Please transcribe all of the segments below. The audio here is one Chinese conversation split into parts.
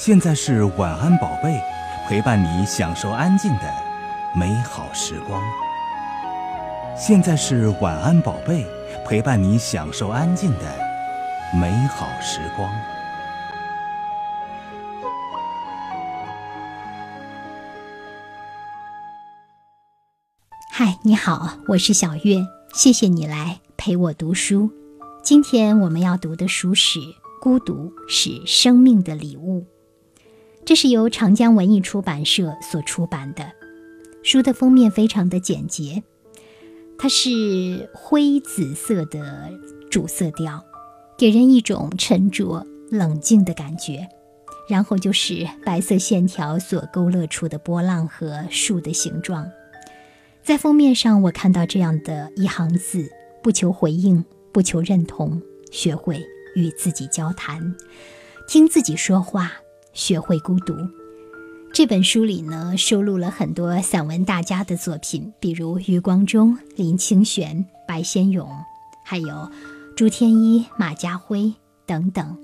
现在是晚安宝贝，陪伴你享受安静的美好时光。现在是晚安宝贝，陪伴你享受安静的美好时光。嗨，你好，我是小月，谢谢你来陪我读书。今天我们要读的书是《孤独是生命的礼物》。这是由长江文艺出版社所出版的书的封面非常的简洁，它是灰紫色的主色调，给人一种沉着冷静的感觉。然后就是白色线条所勾勒出的波浪和树的形状。在封面上，我看到这样的一行字：不求回应，不求认同，学会与自己交谈，听自己说话。学会孤独。这本书里呢，收录了很多散文大家的作品，比如余光中、林清玄、白先勇，还有朱天一、马家辉等等。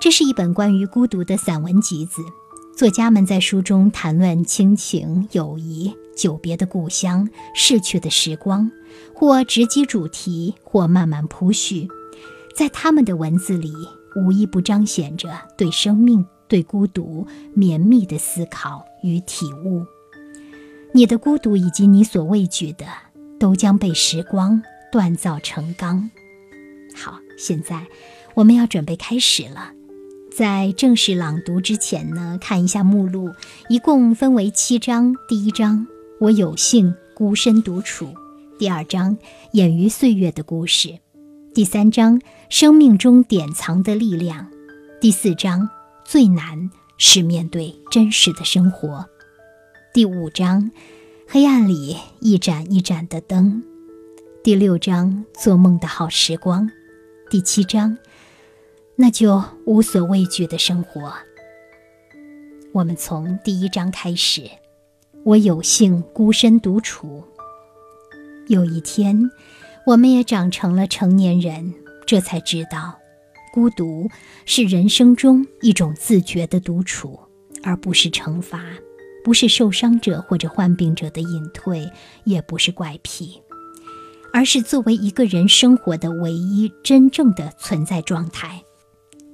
这是一本关于孤独的散文集子。作家们在书中谈论亲情、友谊、久别的故乡、逝去的时光，或直击主题，或慢慢铺叙。在他们的文字里，无一不彰显着对生命。对孤独绵密的思考与体悟，你的孤独以及你所畏惧的，都将被时光锻造成钢。好，现在我们要准备开始了。在正式朗读之前呢，看一下目录，一共分为七章。第一章，我有幸孤身独处；第二章，掩于岁月的故事；第三章，生命中典藏的力量；第四章。最难是面对真实的生活。第五章，黑暗里一盏一盏的灯。第六章，做梦的好时光。第七章，那就无所畏惧的生活。我们从第一章开始。我有幸孤身独处。有一天，我们也长成了成年人，这才知道。孤独是人生中一种自觉的独处，而不是惩罚，不是受伤者或者患病者的隐退，也不是怪癖，而是作为一个人生活的唯一真正的存在状态。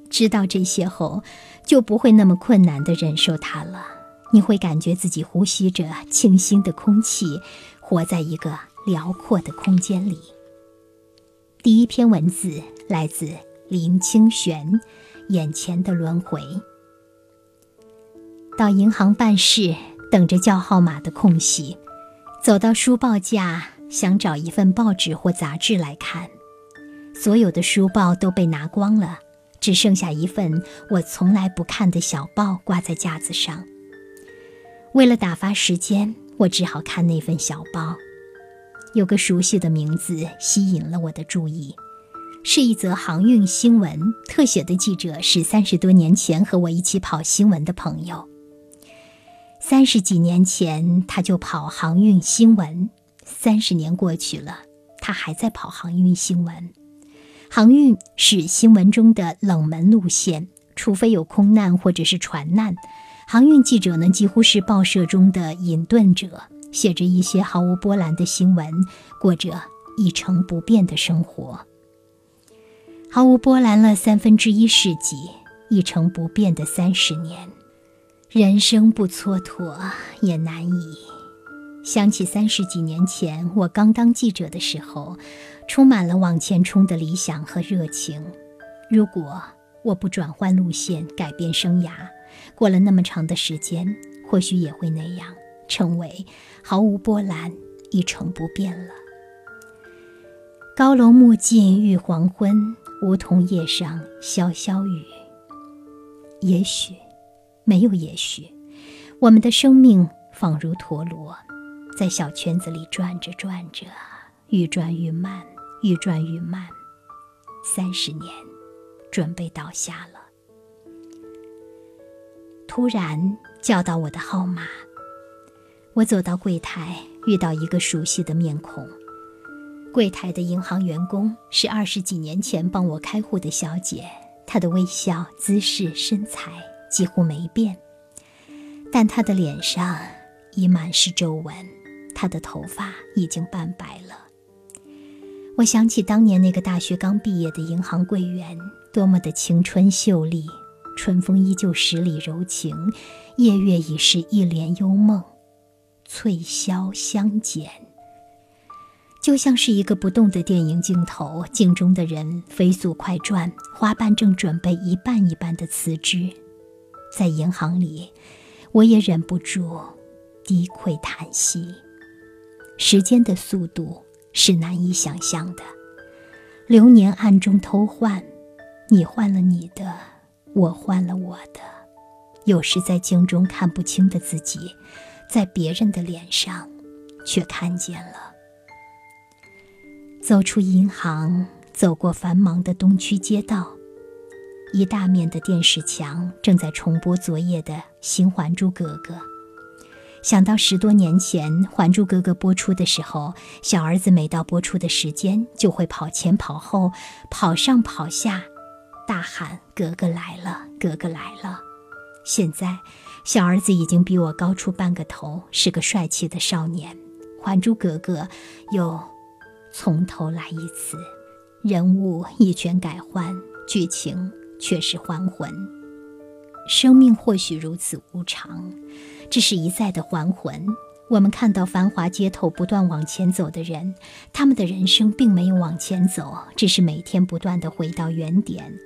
知道这些后，就不会那么困难地忍受它了。你会感觉自己呼吸着清新的空气，活在一个辽阔的空间里。第一篇文字来自。林清玄，眼前的轮回。到银行办事，等着叫号码的空隙，走到书报架，想找一份报纸或杂志来看。所有的书报都被拿光了，只剩下一份我从来不看的小报挂在架子上。为了打发时间，我只好看那份小报。有个熟悉的名字吸引了我的注意。是一则航运新闻，特写的记者是三十多年前和我一起跑新闻的朋友。三十几年前他就跑航运新闻，三十年过去了，他还在跑航运新闻。航运是新闻中的冷门路线，除非有空难或者是船难，航运记者呢几乎是报社中的隐遁者，写着一些毫无波澜的新闻，过着一成不变的生活。毫无波澜了三分之一世纪，一成不变的三十年，人生不蹉跎也难以。想起三十几年前我刚当记者的时候，充满了往前冲的理想和热情。如果我不转换路线，改变生涯，过了那么长的时间，或许也会那样，成为毫无波澜、一成不变了。高楼暮尽欲黄昏。梧桐叶上潇潇雨。也许，没有也许，我们的生命仿如陀螺，在小圈子里转着转着，愈转愈慢，愈转愈慢。三十年，准备倒下了。突然叫到我的号码，我走到柜台，遇到一个熟悉的面孔。柜台的银行员工是二十几年前帮我开户的小姐，她的微笑、姿势、身材几乎没变，但她的脸上已满是皱纹，她的头发已经半白了。我想起当年那个大学刚毕业的银行柜员，多么的青春秀丽，春风依旧十里柔情，夜月已是一帘幽梦，翠箫相减。就像是一个不动的电影镜头，镜中的人飞速快转，花瓣正准备一瓣一瓣的辞职。在银行里，我也忍不住低喟叹息。时间的速度。是难以想象的，流年暗中偷换，你换了你的，我换了我的。有时在镜中看不清的自己，在别人的脸上，却看见了。走出银行，走过繁忙的东区街道，一大面的电视墙正在重播昨夜的新《还珠格格》。想到十多年前《还珠格格》播出的时候，小儿子每到播出的时间，就会跑前跑后、跑上跑下，大喊“格格来了，格格来了”。现在，小儿子已经比我高出半个头，是个帅气的少年。《还珠格格》又从头来一次，人物一全改换，剧情却是还魂。生命或许如此无常。这是一再的还魂。我们看到繁华街头不断往前走的人，他们的人生并没有往前走，只是每天不断的回到原点，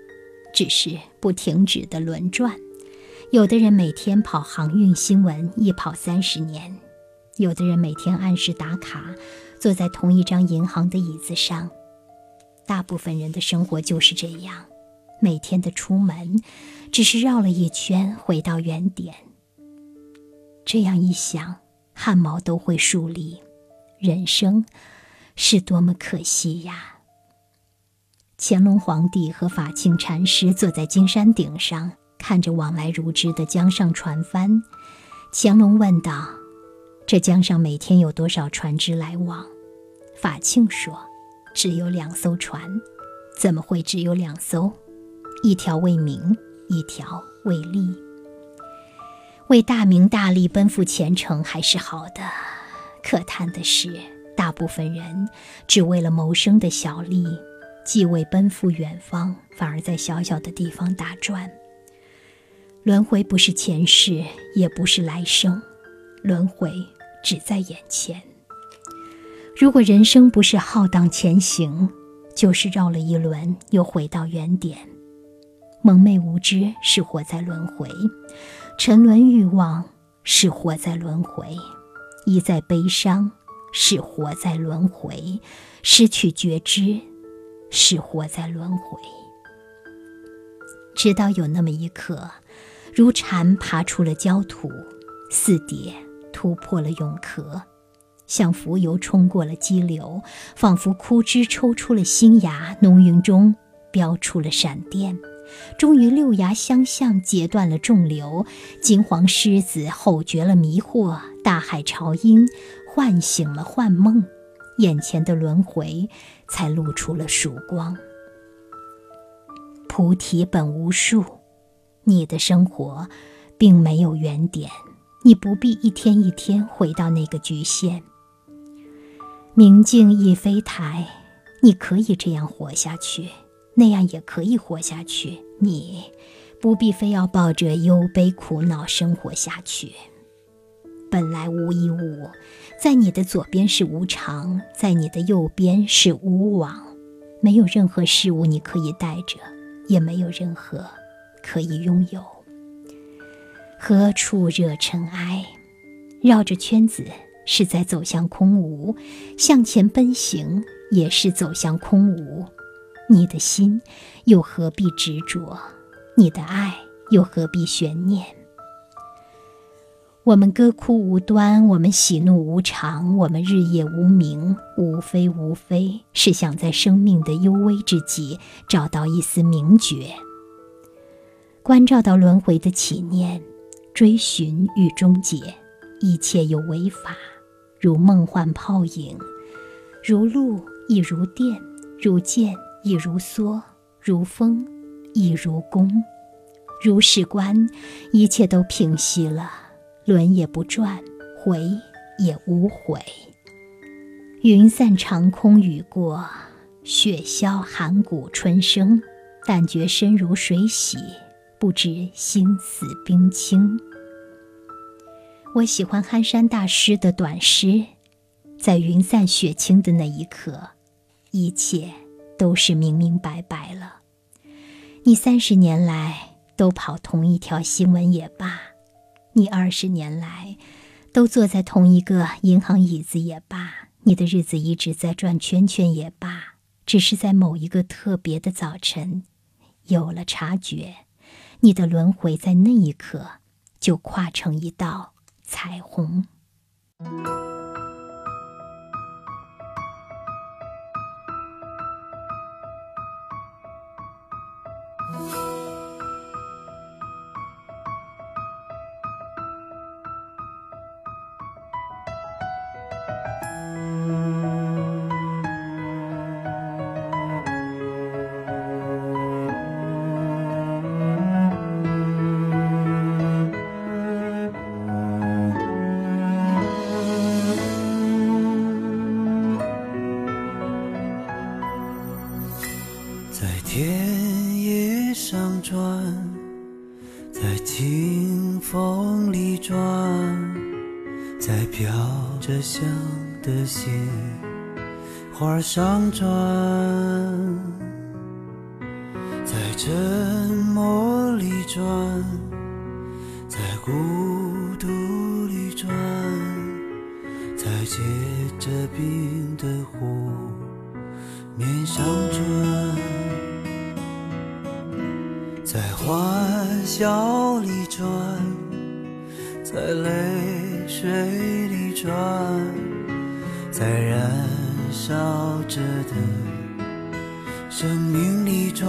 只是不停止的轮转。有的人每天跑航运新闻，一跑三十年；有的人每天按时打卡，坐在同一张银行的椅子上。大部分人的生活就是这样，每天的出门，只是绕了一圈，回到原点。这样一想，汗毛都会竖立。人生是多么可惜呀！乾隆皇帝和法庆禅师坐在金山顶上，看着往来如织的江上船帆。乾隆问道：“这江上每天有多少船只来往？”法庆说：“只有两艘船。”怎么会只有两艘？一条为名，一条为利。为大名大利奔赴前程还是好的，可叹的是，大部分人只为了谋生的小利，既未奔赴远方，反而在小小的地方打转。轮回不是前世，也不是来生，轮回只在眼前。如果人生不是浩荡前行，就是绕了一轮又回到原点。蒙昧无知是活在轮回。沉沦欲望是活在轮回，一再悲伤是活在轮回，失去觉知是活在轮回。直到有那么一刻，如蝉爬出了焦土，似蝶突破了蛹壳，像浮游冲过了激流，仿佛枯枝抽出了新芽，浓云中飙出了闪电。终于六牙相向，截断了众流；金黄狮子吼绝了迷惑，大海潮音唤醒了幻梦，眼前的轮回才露出了曙光。菩提本无树，你的生活并没有原点，你不必一天一天回到那个局限。明镜亦非台，你可以这样活下去。那样也可以活下去，你不必非要抱着忧悲苦恼生活下去。本来无一物，在你的左边是无常，在你的右边是无往。没有任何事物你可以带着，也没有任何可以拥有。何处惹尘埃？绕着圈子是在走向空无，向前奔行也是走向空无。你的心又何必执着？你的爱又何必悬念？我们歌哭无端，我们喜怒无常，我们日夜无名，无非无非是想在生命的幽微之际找到一丝明觉。关照到轮回的起念，追寻与终结，一切有为法，如梦幻泡影，如露亦如电，如剑。亦如梭，如风，亦如弓。如是观，一切都平息了，轮也不转，回也无悔。云散长空雨过，雪消寒谷春生。但觉身如水洗，不知心死冰清。我喜欢憨山大师的短诗，在云散雪清的那一刻，一切都是明明白白了。你三十年来都跑同一条新闻也罢，你二十年来都坐在同一个银行椅子也罢，你的日子一直在转圈圈也罢，只是在某一个特别的早晨。有了察觉，你的轮回在那一刻就化成一道彩虹。上转，在沉默里转，在孤独里转，在结着冰的湖面上转，在欢笑里转，在泪水里转，在人燃。烧着的生命里转，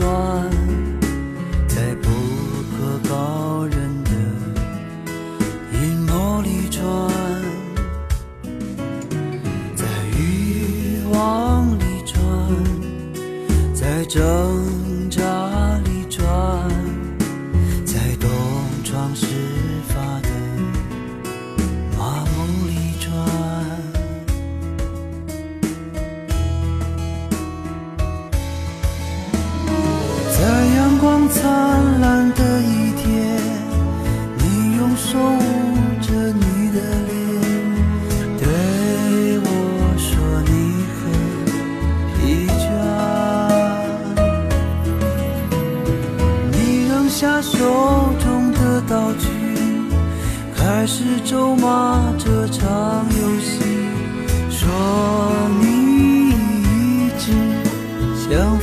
但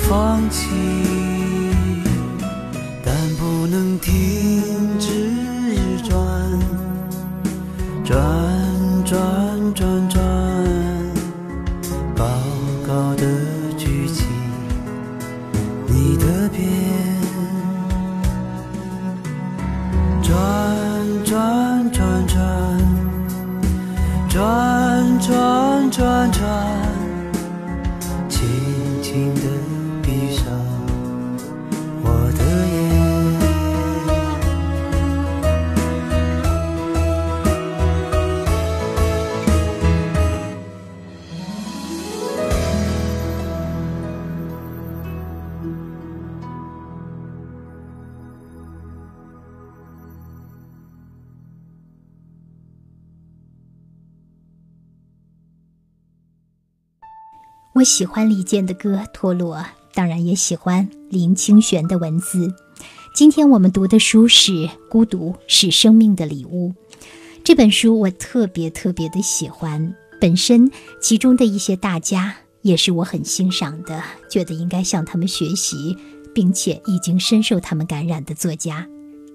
放弃。我喜欢李健的歌《陀螺》，当然也喜欢林清玄的文字。今天我们读的书是《孤独是生命的礼物》。这本书我特别特别的喜欢，本身其中的一些大家也是我很欣赏的，觉得应该向他们学习，并且已经深受他们感染的作家。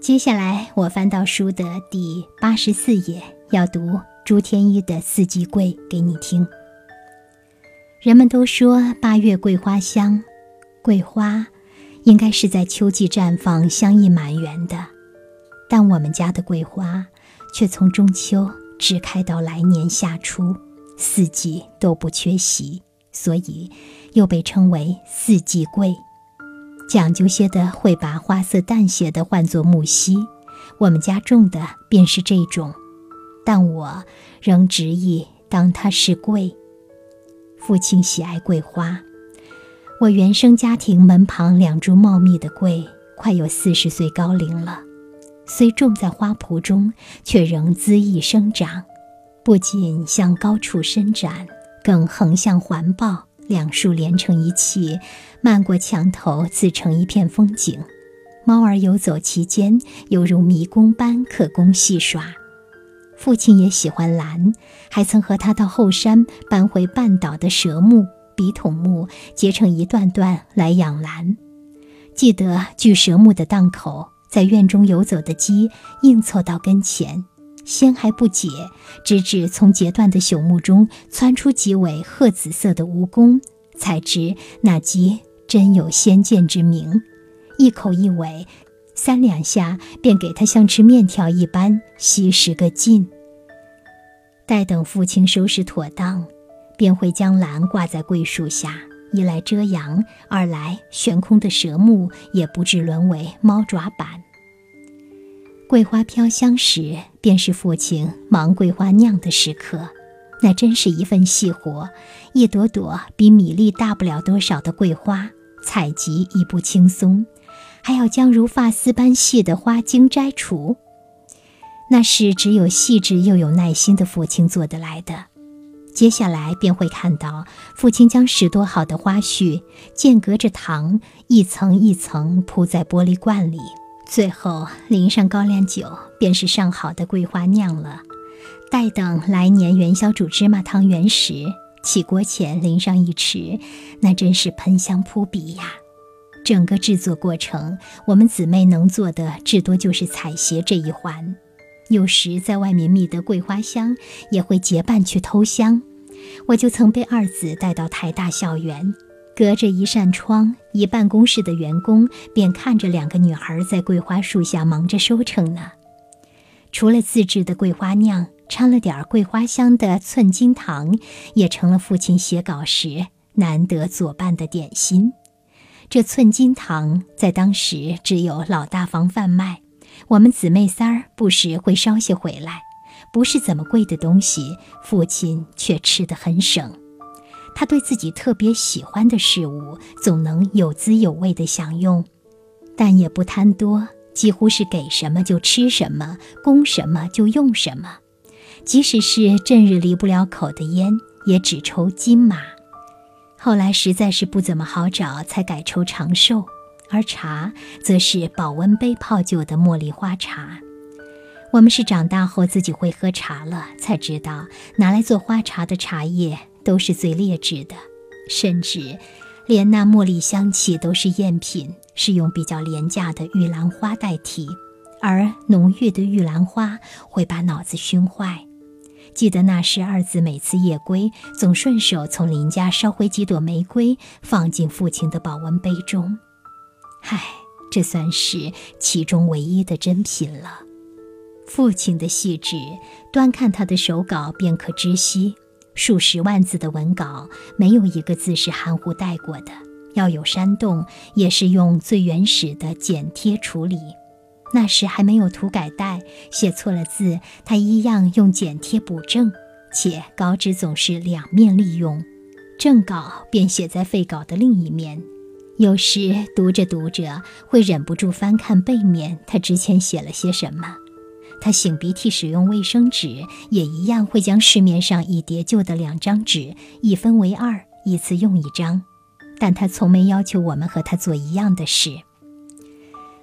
接下来我翻到书的第八十四页，要读朱天一的《四季桂》给你听。人们都说八月桂花香，桂花应该是在秋季绽放，香溢满园的，但我们家的桂花。却从中秋只开到来年夏初，四季都不缺席，所以又被称为四季桂。讲究些的会把花色淡些的唤作木樨，我们家种的便是这种，但我仍执意当它是桂。父亲喜爱桂花，我原生家庭门旁两株茂密的桂，快有四十岁高龄了。虽种在花圃中，却仍恣意生长，不仅向高处伸展，更横向环抱，两树连成一气，漫过墙头，自成一片风景。猫儿游走其间，犹如迷宫般可供戏耍。父亲也喜欢兰，还曾和他到后山搬回半倒的蛇木、笔筒木，结成一段段来养兰。记得锯蛇木的档口。在院中游走的鸡硬凑到跟前，先还不解，直至从截断的朽木中窜出几尾褐紫色的蜈蚣，才知那鸡真有先见之明。一口一尾，三两下便给它像吃面条一般吸食个尽。待等父亲收拾妥当，便会将篮挂在桂树下。一来遮阳，二来悬空的蛇木也不致沦为猫爪板。桂花飘香时，便是父亲忙桂花酿的时刻，那真是一份细活。一朵朵比米粒大不了多少的桂花，采集亦不轻松，还要将如发丝般细的花茎摘除，那是只有细致又有耐心的父亲做得来的。接下来便会看到父亲将拾掇好的花絮间隔着糖，一层一层铺在玻璃罐里，最后淋上高粱酒，便是上好的桂花酿了。待等来年元宵煮芝麻汤圆时，起锅前淋上一匙，那真是喷香扑鼻呀！整个制作过程，我们姊妹能做的至多就是采撷这一环。有时在外面觅得桂花香，也会结伴去偷香。我就曾被二子带到台大校园，隔着一扇窗，一办公室的员工便看着两个女孩在桂花树下忙着收成呢。除了自制的桂花酿，掺了点桂花香的寸金糖，也成了父亲写稿时难得佐伴的点心。这寸金糖在当时只有老大房贩卖。我们姊妹三儿不时会捎些回来，不是怎么贵的东西，父亲却吃得很省。他对自己特别喜欢的事物，总能有滋有味地享用，但也不贪多，几乎是给什么就吃什么，供什么就用什么。即使是正日离不了口的烟，也只抽金马。后来实在是不怎么好找，才改抽长寿。而茶则是保温杯泡酒的茉莉花茶。我们是长大后自己会喝茶了，才知道拿来做花茶的茶叶都是最劣质的，甚至连那茉莉香气都是赝品，是用比较廉价的玉兰花代替。而浓郁的玉兰花会把脑子熏坏。记得那时二子每次夜归，总顺手从邻家捎回几朵玫瑰，放进父亲的保温杯中。唉，这算是其中唯一的珍品了。父亲的细致，端看他的手稿便可知悉。数十万字的文稿，没有一个字是含糊带过的。要有煽动，也是用最原始的剪贴处理。那时还没有涂改带，写错了字，他一样用剪贴补正。且稿纸总是两面利用，正稿便写在废稿的另一面。有时读着读着，会忍不住翻看背面，他之前写了些什么。他擤鼻涕使用卫生纸，也一样会将市面上已叠旧的两张纸一分为二，一次用一张，但他从没要求我们和他做一样的事。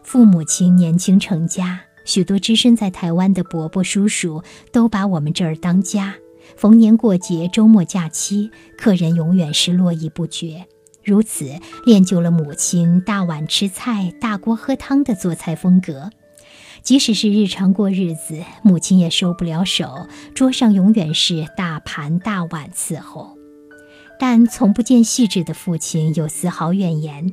父母亲年轻成家，许多只身在台湾的伯伯叔叔都把我们这儿当家。逢年过节、周末假期，客人永远是络绎不绝。如此练就了母亲大碗吃菜、大锅喝汤的做菜风格。即使是日常过日子，母亲也收不了手，桌上永远是大盘大碗伺候。但从不见细致的父亲有丝毫怨言。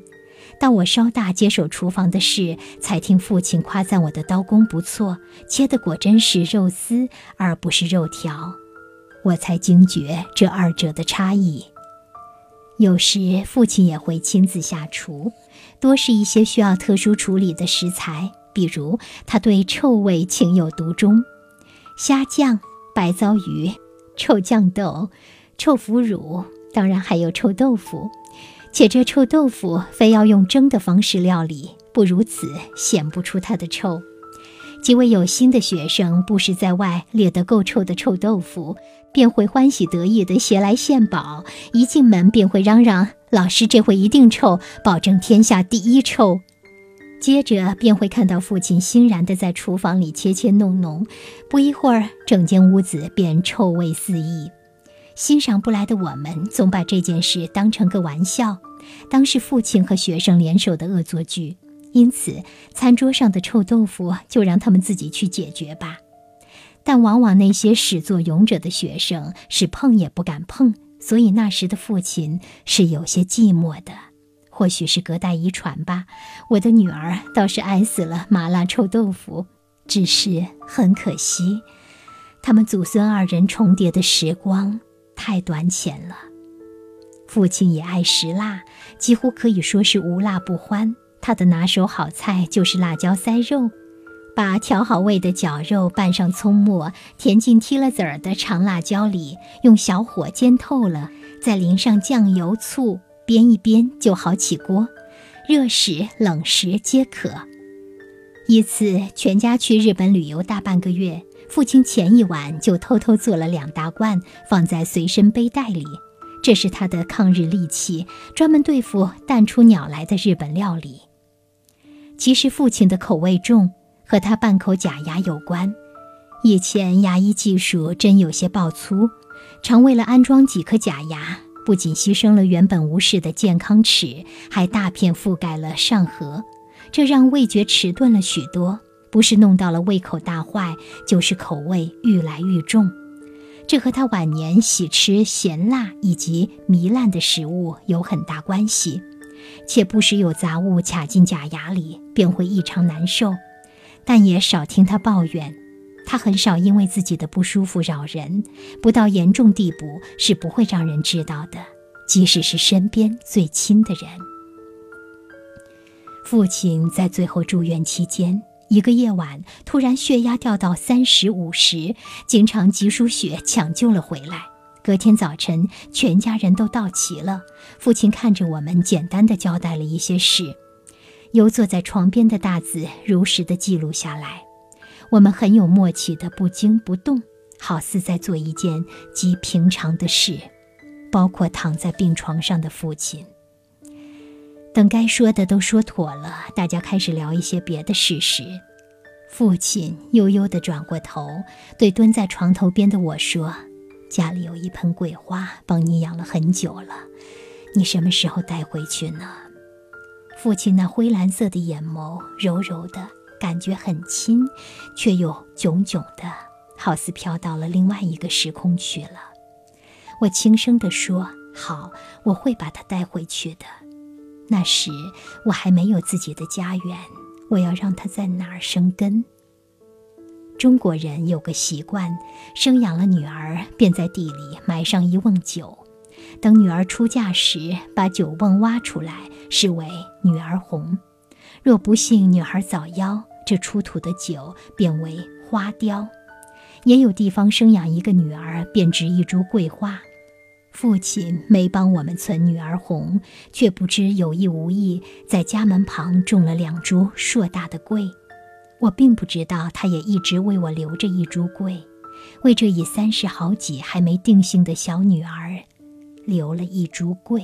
到我稍大接手厨房的事，才听父亲夸赞我的刀工不错，切的果真是肉丝而不是肉条。我才惊觉这二者的差异。有时父亲也会亲自下厨，多是一些需要特殊处理的食材，比如他对臭味情有独钟：虾酱、白糟鱼、臭酱豆、臭腐乳，当然还有臭豆腐。且这臭豆腐非要用蒸的方式料理，不如此显不出它的臭。几位有心的学生不时在外猎得够臭的臭豆腐。便会欢喜得意地携来献宝，一进门便会嚷嚷：“老师这回一定臭，保证天下第一臭。”接着便会看到父亲欣然地在厨房里切切弄弄，不一会儿，整间屋子便臭味四溢。欣赏不来的我们，总把这件事当成个玩笑，当是父亲和学生联手的恶作剧。因此，餐桌上的臭豆腐就让他们自己去解决吧。但往往那些始作俑者的学生是碰也不敢碰，所以那时的父亲是有些寂寞的。或许是隔代遗传吧，我的女儿倒是爱死了麻辣臭豆腐。只是很可惜，他们祖孙二人重叠的时光太短浅了。父亲也爱食辣，几乎可以说是无辣不欢。他的拿手好菜就是辣椒塞肉。把调好味的绞肉拌上葱末，填进剔了籽儿的长辣椒里，用小火煎透了，再淋上酱油、醋，煸一煸就好起锅。热食、冷食皆可。一次全家去日本旅游大半个月，父亲前一晚就偷偷做了两大罐，放在随身背带里。这是他的抗日利器，专门对付淡出鸟来的日本料理。其实父亲的口味重。和他半口假牙有关。以前牙医技术真有些爆粗，常为了安装几颗假牙，不仅牺牲了原本无视的健康齿，还大片覆盖了上颌，这让味觉迟钝了许多。不是弄到了胃口大坏，就是口味愈来愈重。这和他晚年喜吃咸辣以及糜烂的食物有很大关系。且不时有杂物卡进假牙里，便会异常难受。但也少听他抱怨，他很少因为自己的不舒服扰人，不到严重地步是不会让人知道的，即使是身边最亲的人。父亲在最后住院期间，一个夜晚突然血压掉到三十五十，经常急输血抢救了回来。隔天早晨，全家人都到齐了，父亲看着我们，简单的交代了一些事。由坐在床边的大子如实的记录下来，我们很有默契的不惊不动，好似在做一件极平常的事，包括躺在病床上的父亲。等该说的都说妥了，大家开始聊一些别的事时，父亲悠悠地转过头，对蹲在床头边的我说：“家里有一盆桂花，帮你养了很久了，你什么时候带回去呢？”父亲那灰蓝色的眼眸，柔柔的感觉很亲，却又炯炯的，好似飘到了另外一个时空去了。我轻声地说：“好，我会把它带回去的。那时我还没有自己的家园，我要让它在哪儿生根。”中国人有个习惯，生养了女儿，便在地里埋上一瓮酒。等女儿出嫁时，把酒瓮挖出来，视为女儿红。若不幸女孩早夭，这出土的酒变为花雕。也有地方生养一个女儿，便植一株桂花。父亲没帮我们存女儿红，却不知有意无意在家门旁种了两株硕大的桂。我并不知道，他也一直为我留着一株桂，为这已三十好几还没定性的小女儿。留了一株桂。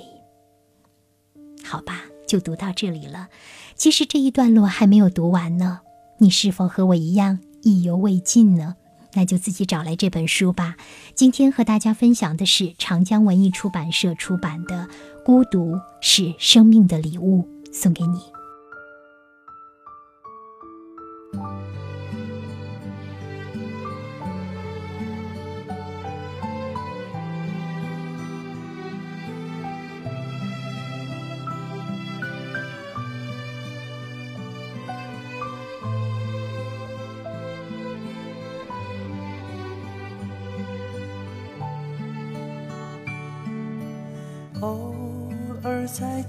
好吧，就读到这里了。其实这一段落还没有读完呢。你是否和我一样意犹未尽呢？那就自己找来这本书吧。今天和大家分享的是长江文艺出版社出版的《孤独是生命的礼物》，送给你。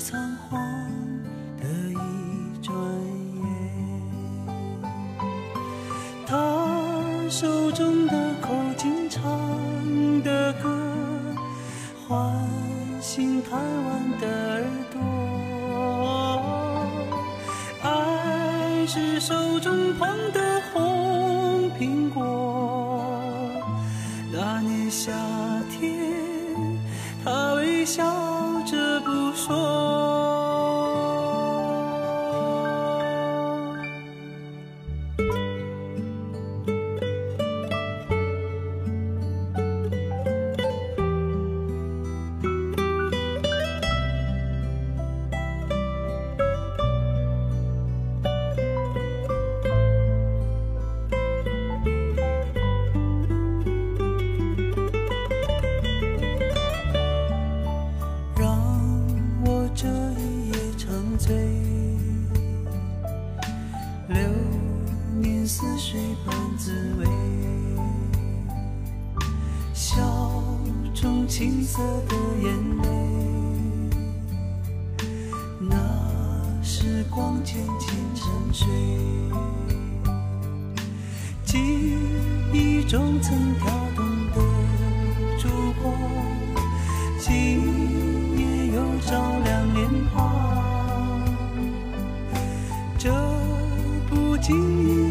仓皇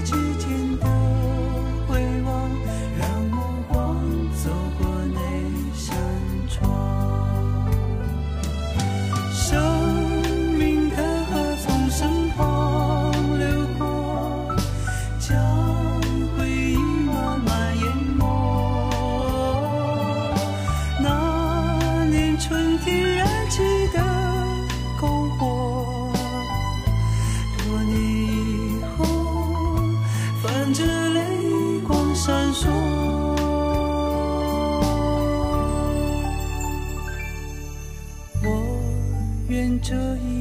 之间这一